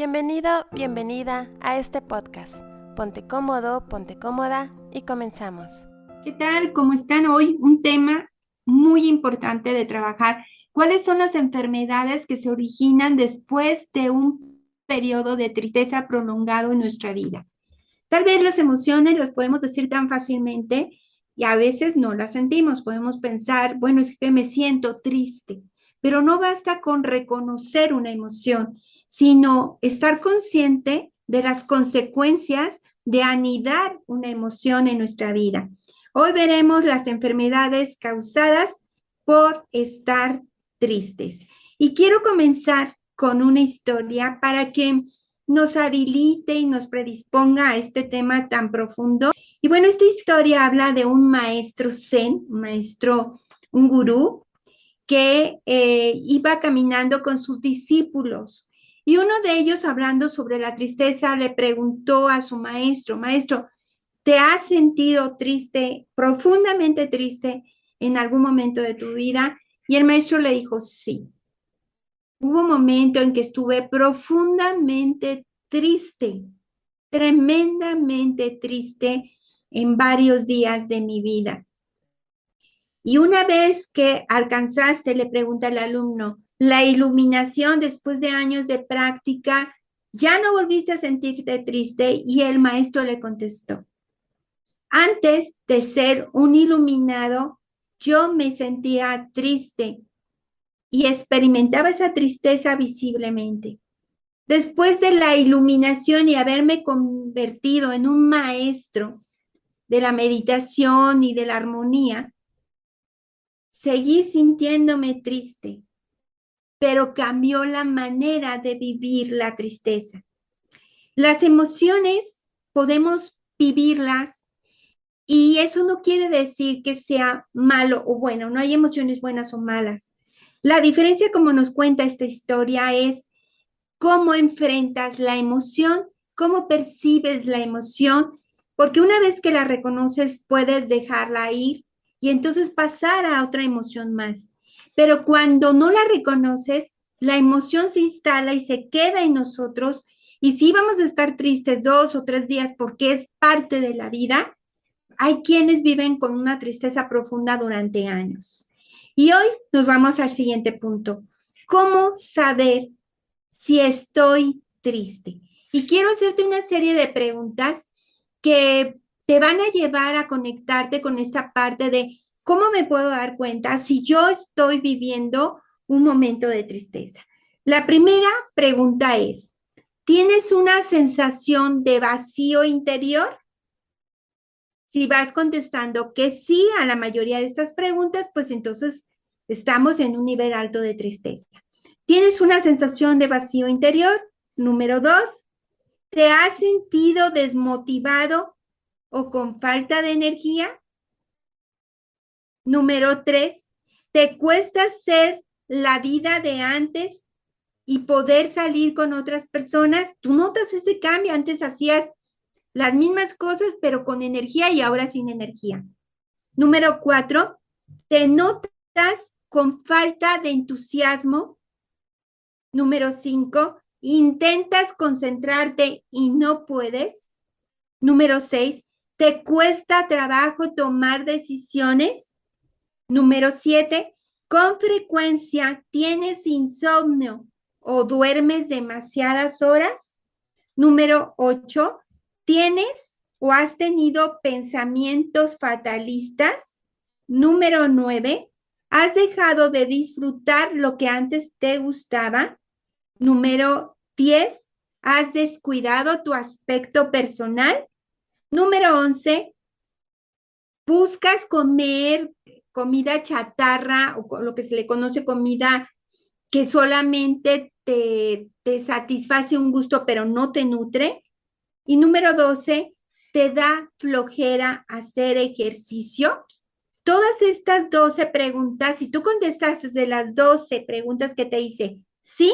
Bienvenido, bienvenida a este podcast. Ponte cómodo, ponte cómoda y comenzamos. ¿Qué tal? ¿Cómo están hoy? Un tema muy importante de trabajar. ¿Cuáles son las enfermedades que se originan después de un periodo de tristeza prolongado en nuestra vida? Tal vez las emociones las podemos decir tan fácilmente y a veces no las sentimos. Podemos pensar, bueno, es que me siento triste, pero no basta con reconocer una emoción sino estar consciente de las consecuencias de anidar una emoción en nuestra vida. Hoy veremos las enfermedades causadas por estar tristes. Y quiero comenzar con una historia para que nos habilite y nos predisponga a este tema tan profundo. Y bueno, esta historia habla de un maestro zen, un maestro, un gurú, que eh, iba caminando con sus discípulos y uno de ellos, hablando sobre la tristeza, le preguntó a su maestro, maestro, ¿te has sentido triste, profundamente triste en algún momento de tu vida? Y el maestro le dijo, sí. Hubo un momento en que estuve profundamente triste, tremendamente triste en varios días de mi vida. Y una vez que alcanzaste, le pregunta el alumno, la iluminación después de años de práctica, ya no volviste a sentirte triste y el maestro le contestó, antes de ser un iluminado, yo me sentía triste y experimentaba esa tristeza visiblemente. Después de la iluminación y haberme convertido en un maestro de la meditación y de la armonía, seguí sintiéndome triste pero cambió la manera de vivir la tristeza. Las emociones podemos vivirlas y eso no quiere decir que sea malo o bueno, no hay emociones buenas o malas. La diferencia, como nos cuenta esta historia, es cómo enfrentas la emoción, cómo percibes la emoción, porque una vez que la reconoces puedes dejarla ir y entonces pasar a otra emoción más. Pero cuando no la reconoces, la emoción se instala y se queda en nosotros. Y si vamos a estar tristes dos o tres días porque es parte de la vida, hay quienes viven con una tristeza profunda durante años. Y hoy nos vamos al siguiente punto. ¿Cómo saber si estoy triste? Y quiero hacerte una serie de preguntas que te van a llevar a conectarte con esta parte de ¿Cómo me puedo dar cuenta si yo estoy viviendo un momento de tristeza? La primera pregunta es, ¿tienes una sensación de vacío interior? Si vas contestando que sí a la mayoría de estas preguntas, pues entonces estamos en un nivel alto de tristeza. ¿Tienes una sensación de vacío interior? Número dos, ¿te has sentido desmotivado o con falta de energía? Número tres, te cuesta ser la vida de antes y poder salir con otras personas. Tú notas ese cambio. Antes hacías las mismas cosas, pero con energía y ahora sin energía. Número cuatro, te notas con falta de entusiasmo. Número cinco, intentas concentrarte y no puedes. Número seis, te cuesta trabajo tomar decisiones. Número siete, con frecuencia tienes insomnio o duermes demasiadas horas. Número ocho, tienes o has tenido pensamientos fatalistas. Número nueve, has dejado de disfrutar lo que antes te gustaba. Número diez, has descuidado tu aspecto personal. Número once, buscas comer comida chatarra o lo que se le conoce comida que solamente te, te satisface un gusto pero no te nutre. Y número 12, te da flojera hacer ejercicio. Todas estas 12 preguntas, si tú contestaste de las 12 preguntas que te hice, sí,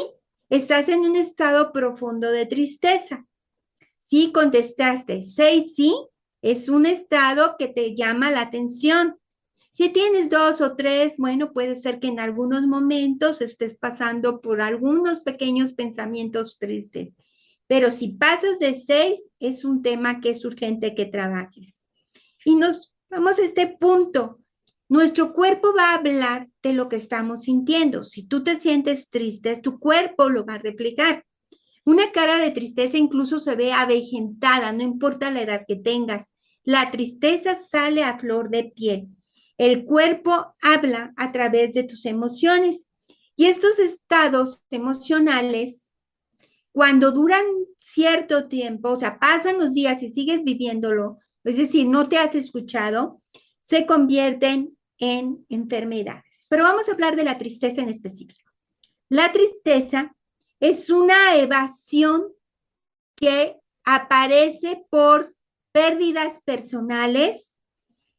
estás en un estado profundo de tristeza. Si contestaste 6 sí, es un estado que te llama la atención. Si tienes dos o tres, bueno, puede ser que en algunos momentos estés pasando por algunos pequeños pensamientos tristes. pero si pasas de seis, es un tema que es urgente que trabajes. Y nos vamos a este punto. Nuestro cuerpo va a hablar de lo que estamos sintiendo. Si tú te sientes triste, tu cuerpo lo va a replicar. Una cara de tristeza incluso se ve avejentada, no importa la edad que tengas. La tristeza sale a flor de piel. El cuerpo habla a través de tus emociones. Y estos estados emocionales, cuando duran cierto tiempo, o sea, pasan los días y sigues viviéndolo, es decir, no te has escuchado, se convierten en enfermedades. Pero vamos a hablar de la tristeza en específico. La tristeza es una evasión que aparece por pérdidas personales,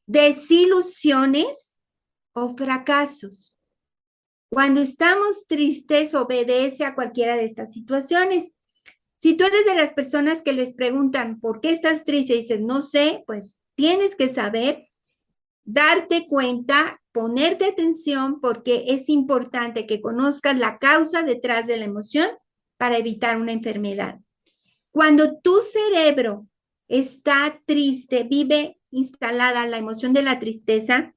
desilusiones o fracasos. Cuando estamos tristes, obedece a cualquiera de estas situaciones. Si tú eres de las personas que les preguntan, ¿por qué estás triste? Y dices, no sé, pues tienes que saber, darte cuenta, ponerte atención, porque es importante que conozcas la causa detrás de la emoción para evitar una enfermedad. Cuando tu cerebro está triste, vive instalada la emoción de la tristeza,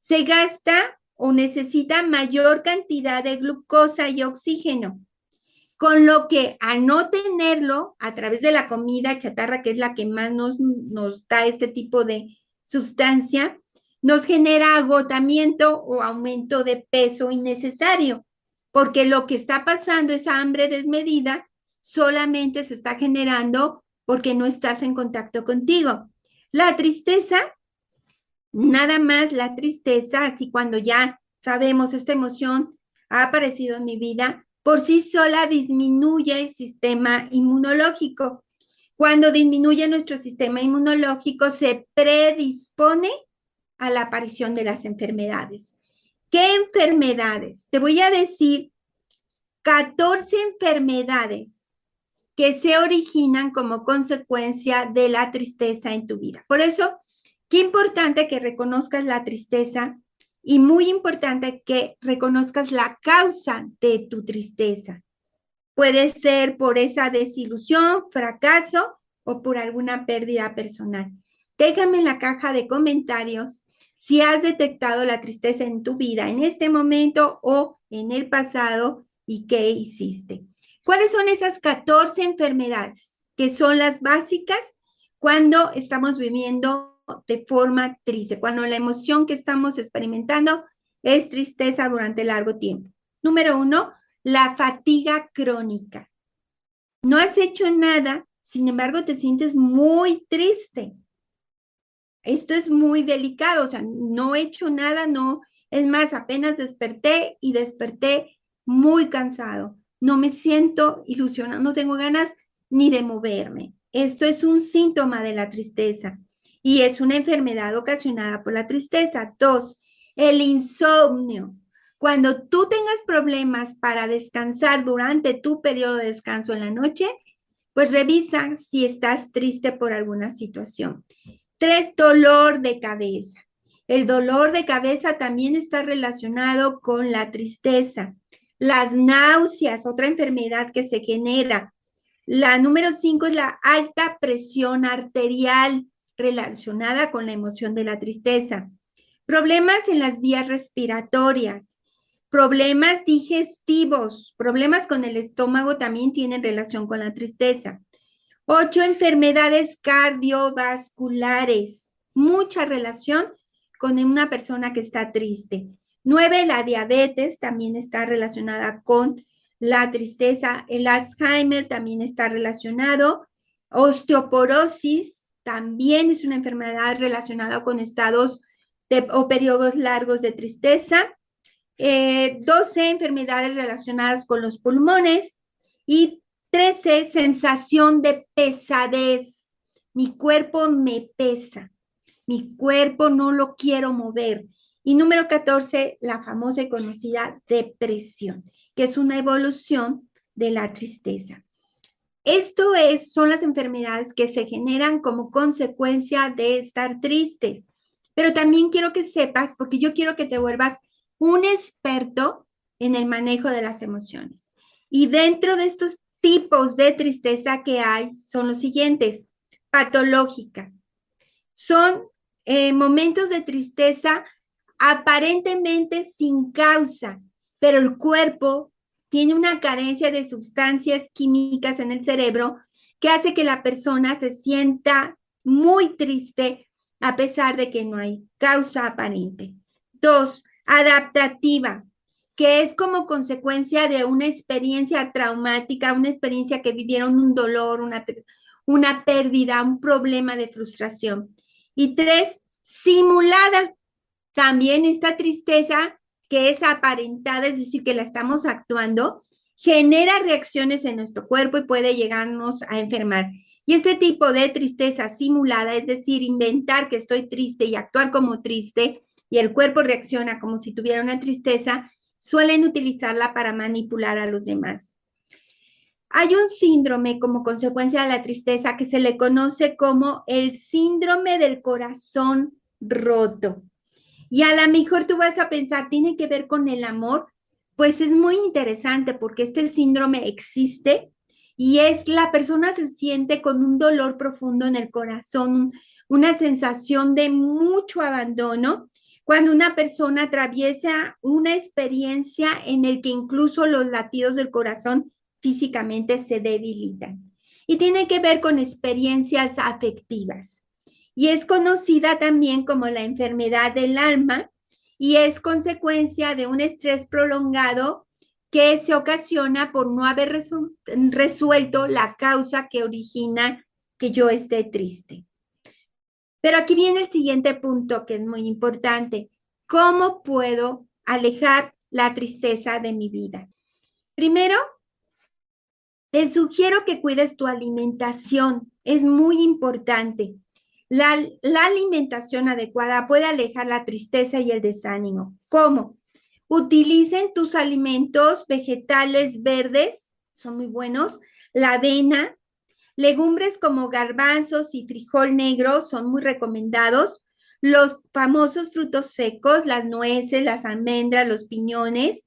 se gasta o necesita mayor cantidad de glucosa y oxígeno, con lo que a no tenerlo a través de la comida chatarra, que es la que más nos, nos da este tipo de sustancia, nos genera agotamiento o aumento de peso innecesario, porque lo que está pasando, esa hambre desmedida, solamente se está generando porque no estás en contacto contigo. La tristeza Nada más la tristeza, así cuando ya sabemos esta emoción ha aparecido en mi vida, por sí sola disminuye el sistema inmunológico. Cuando disminuye nuestro sistema inmunológico, se predispone a la aparición de las enfermedades. ¿Qué enfermedades? Te voy a decir 14 enfermedades que se originan como consecuencia de la tristeza en tu vida. Por eso Qué importante que reconozcas la tristeza y muy importante que reconozcas la causa de tu tristeza. Puede ser por esa desilusión, fracaso o por alguna pérdida personal. Déjame en la caja de comentarios si has detectado la tristeza en tu vida en este momento o en el pasado y qué hiciste. ¿Cuáles son esas 14 enfermedades que son las básicas cuando estamos viviendo de forma triste, cuando la emoción que estamos experimentando es tristeza durante largo tiempo. Número uno, la fatiga crónica. No has hecho nada, sin embargo te sientes muy triste. Esto es muy delicado, o sea, no he hecho nada, no, es más, apenas desperté y desperté muy cansado. No me siento ilusionado, no tengo ganas ni de moverme. Esto es un síntoma de la tristeza y es una enfermedad ocasionada por la tristeza. Dos, el insomnio. Cuando tú tengas problemas para descansar durante tu periodo de descanso en la noche, pues revisa si estás triste por alguna situación. Tres, dolor de cabeza. El dolor de cabeza también está relacionado con la tristeza. Las náuseas, otra enfermedad que se genera. La número cinco es la alta presión arterial relacionada con la emoción de la tristeza. Problemas en las vías respiratorias, problemas digestivos, problemas con el estómago también tienen relación con la tristeza. Ocho, enfermedades cardiovasculares, mucha relación con una persona que está triste. Nueve, la diabetes también está relacionada con la tristeza. El Alzheimer también está relacionado. Osteoporosis, también es una enfermedad relacionada con estados o periodos largos de tristeza. Eh, 12 enfermedades relacionadas con los pulmones y 13 sensación de pesadez. Mi cuerpo me pesa, mi cuerpo no lo quiero mover. Y número 14, la famosa y conocida depresión, que es una evolución de la tristeza. Esto es, son las enfermedades que se generan como consecuencia de estar tristes. Pero también quiero que sepas, porque yo quiero que te vuelvas un experto en el manejo de las emociones. Y dentro de estos tipos de tristeza que hay son los siguientes. Patológica. Son eh, momentos de tristeza aparentemente sin causa, pero el cuerpo tiene una carencia de sustancias químicas en el cerebro que hace que la persona se sienta muy triste a pesar de que no hay causa aparente. Dos, adaptativa, que es como consecuencia de una experiencia traumática, una experiencia que vivieron un dolor, una, una pérdida, un problema de frustración. Y tres, simulada. También esta tristeza que es aparentada, es decir, que la estamos actuando, genera reacciones en nuestro cuerpo y puede llegarnos a enfermar. Y este tipo de tristeza simulada, es decir, inventar que estoy triste y actuar como triste, y el cuerpo reacciona como si tuviera una tristeza, suelen utilizarla para manipular a los demás. Hay un síndrome como consecuencia de la tristeza que se le conoce como el síndrome del corazón roto. Y a lo mejor tú vas a pensar, ¿tiene que ver con el amor? Pues es muy interesante porque este síndrome existe y es la persona se siente con un dolor profundo en el corazón, una sensación de mucho abandono cuando una persona atraviesa una experiencia en el que incluso los latidos del corazón físicamente se debilitan. Y tiene que ver con experiencias afectivas. Y es conocida también como la enfermedad del alma y es consecuencia de un estrés prolongado que se ocasiona por no haber resuelto la causa que origina que yo esté triste. Pero aquí viene el siguiente punto que es muy importante. ¿Cómo puedo alejar la tristeza de mi vida? Primero, te sugiero que cuides tu alimentación. Es muy importante. La, alimentación adecuada puede alejar la tristeza y el desánimo. ¿Cómo? Utilicen tus alimentos vegetales verdes, son muy buenos. La avena, legumbres como garbanzos y frijol negro son muy recomendados. Los famosos frutos secos, las nueces, las almendras, los piñones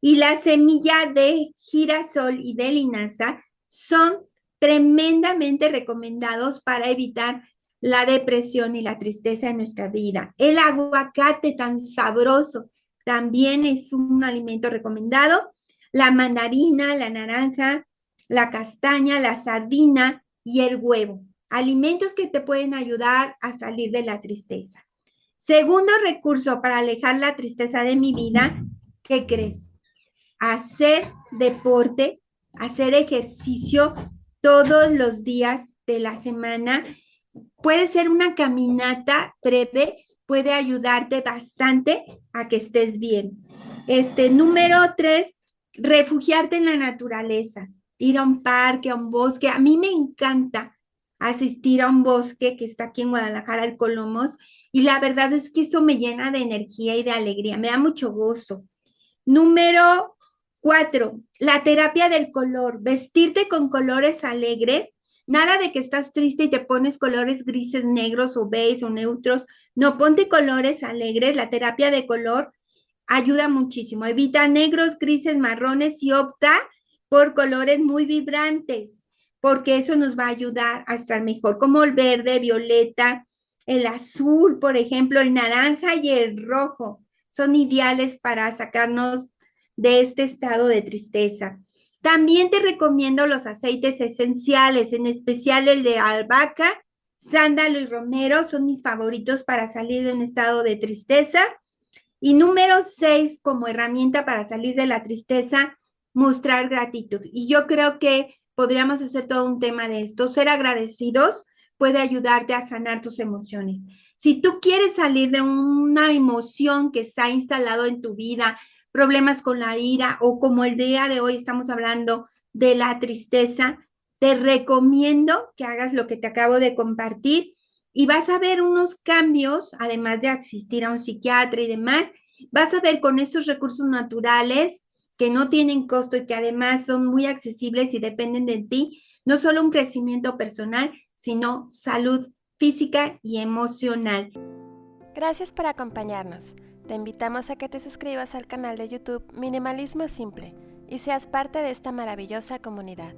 y la semilla de girasol y de linaza son tremendamente recomendados para evitar la depresión y la tristeza en nuestra vida. El aguacate tan sabroso también es un alimento recomendado. La mandarina, la naranja, la castaña, la sardina y el huevo. Alimentos que te pueden ayudar a salir de la tristeza. Segundo recurso para alejar la tristeza de mi vida, ¿qué crees? Hacer deporte, hacer ejercicio todos los días de la semana. Puede ser una caminata breve, puede ayudarte bastante a que estés bien. Este número tres, refugiarte en la naturaleza, ir a un parque, a un bosque. A mí me encanta asistir a un bosque que está aquí en Guadalajara, el Colomos, y la verdad es que eso me llena de energía y de alegría, me da mucho gozo. Número cuatro, la terapia del color, vestirte con colores alegres Nada de que estás triste y te pones colores grises, negros o beige o neutros. No, ponte colores alegres. La terapia de color ayuda muchísimo. Evita negros, grises, marrones y opta por colores muy vibrantes, porque eso nos va a ayudar a estar mejor, como el verde, violeta, el azul, por ejemplo, el naranja y el rojo. Son ideales para sacarnos de este estado de tristeza. También te recomiendo los aceites esenciales, en especial el de albahaca, sándalo y romero, son mis favoritos para salir de un estado de tristeza. Y número seis, como herramienta para salir de la tristeza, mostrar gratitud. Y yo creo que podríamos hacer todo un tema de esto. Ser agradecidos puede ayudarte a sanar tus emociones. Si tú quieres salir de una emoción que se ha instalado en tu vida, problemas con la ira o como el día de hoy estamos hablando de la tristeza, te recomiendo que hagas lo que te acabo de compartir y vas a ver unos cambios, además de asistir a un psiquiatra y demás, vas a ver con estos recursos naturales que no tienen costo y que además son muy accesibles y dependen de ti, no solo un crecimiento personal, sino salud física y emocional. Gracias por acompañarnos. Te invitamos a que te suscribas al canal de YouTube Minimalismo Simple y seas parte de esta maravillosa comunidad.